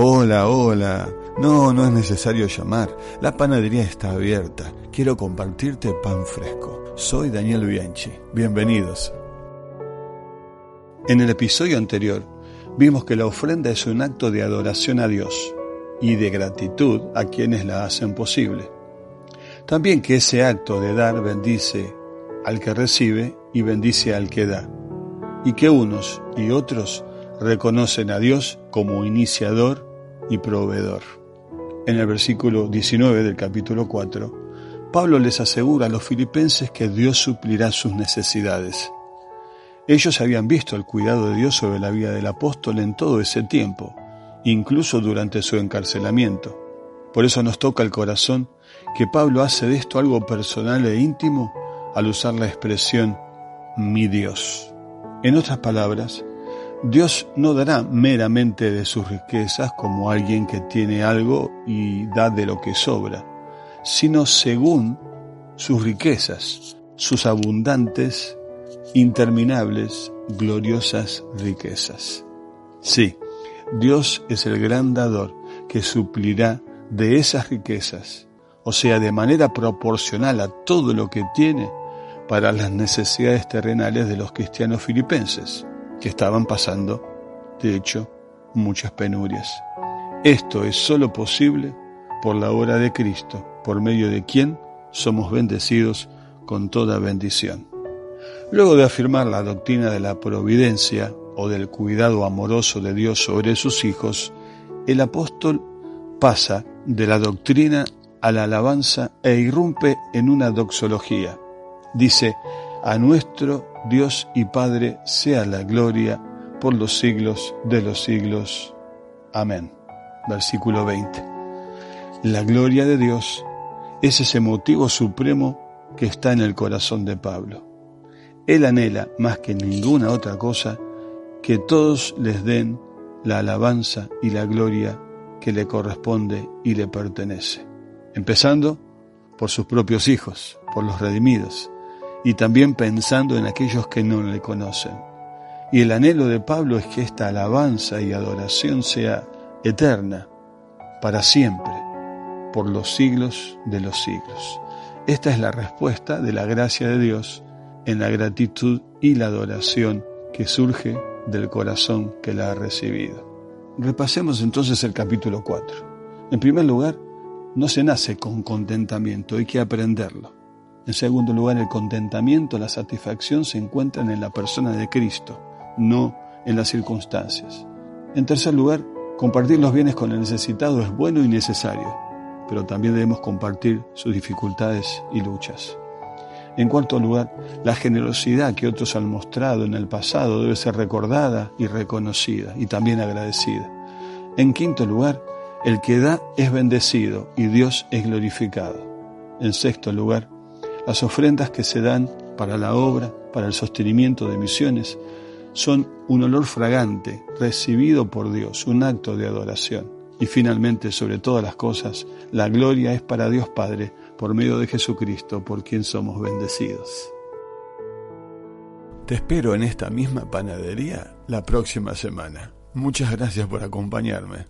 Hola, hola. No, no es necesario llamar. La panadería está abierta. Quiero compartirte pan fresco. Soy Daniel Bianchi. Bienvenidos. En el episodio anterior vimos que la ofrenda es un acto de adoración a Dios y de gratitud a quienes la hacen posible. También que ese acto de dar bendice al que recibe y bendice al que da. Y que unos y otros reconocen a Dios como iniciador y proveedor. En el versículo 19 del capítulo 4, Pablo les asegura a los filipenses que Dios suplirá sus necesidades. Ellos habían visto el cuidado de Dios sobre la vida del apóstol en todo ese tiempo, incluso durante su encarcelamiento. Por eso nos toca el corazón que Pablo hace de esto algo personal e íntimo al usar la expresión mi Dios. En otras palabras, Dios no dará meramente de sus riquezas como alguien que tiene algo y da de lo que sobra, sino según sus riquezas, sus abundantes, interminables, gloriosas riquezas. Sí, Dios es el gran dador que suplirá de esas riquezas, o sea, de manera proporcional a todo lo que tiene para las necesidades terrenales de los cristianos filipenses que estaban pasando, de hecho, muchas penurias. Esto es sólo posible por la obra de Cristo, por medio de quien somos bendecidos con toda bendición. Luego de afirmar la doctrina de la providencia o del cuidado amoroso de Dios sobre sus hijos, el apóstol pasa de la doctrina a la alabanza e irrumpe en una doxología. Dice, a nuestro Dios y Padre sea la gloria por los siglos de los siglos. Amén. Versículo 20. La gloria de Dios es ese motivo supremo que está en el corazón de Pablo. Él anhela más que ninguna otra cosa que todos les den la alabanza y la gloria que le corresponde y le pertenece. Empezando por sus propios hijos, por los redimidos, y también pensando en aquellos que no le conocen. Y el anhelo de Pablo es que esta alabanza y adoración sea eterna, para siempre, por los siglos de los siglos. Esta es la respuesta de la gracia de Dios en la gratitud y la adoración que surge del corazón que la ha recibido. Repasemos entonces el capítulo 4. En primer lugar, no se nace con contentamiento, hay que aprenderlo. En segundo lugar, el contentamiento, la satisfacción se encuentran en la persona de Cristo, no en las circunstancias. En tercer lugar, compartir los bienes con el necesitado es bueno y necesario, pero también debemos compartir sus dificultades y luchas. En cuarto lugar, la generosidad que otros han mostrado en el pasado debe ser recordada y reconocida y también agradecida. En quinto lugar, el que da es bendecido y Dios es glorificado. En sexto lugar, las ofrendas que se dan para la obra, para el sostenimiento de misiones, son un olor fragante recibido por Dios, un acto de adoración. Y finalmente, sobre todas las cosas, la gloria es para Dios Padre por medio de Jesucristo, por quien somos bendecidos. Te espero en esta misma panadería la próxima semana. Muchas gracias por acompañarme.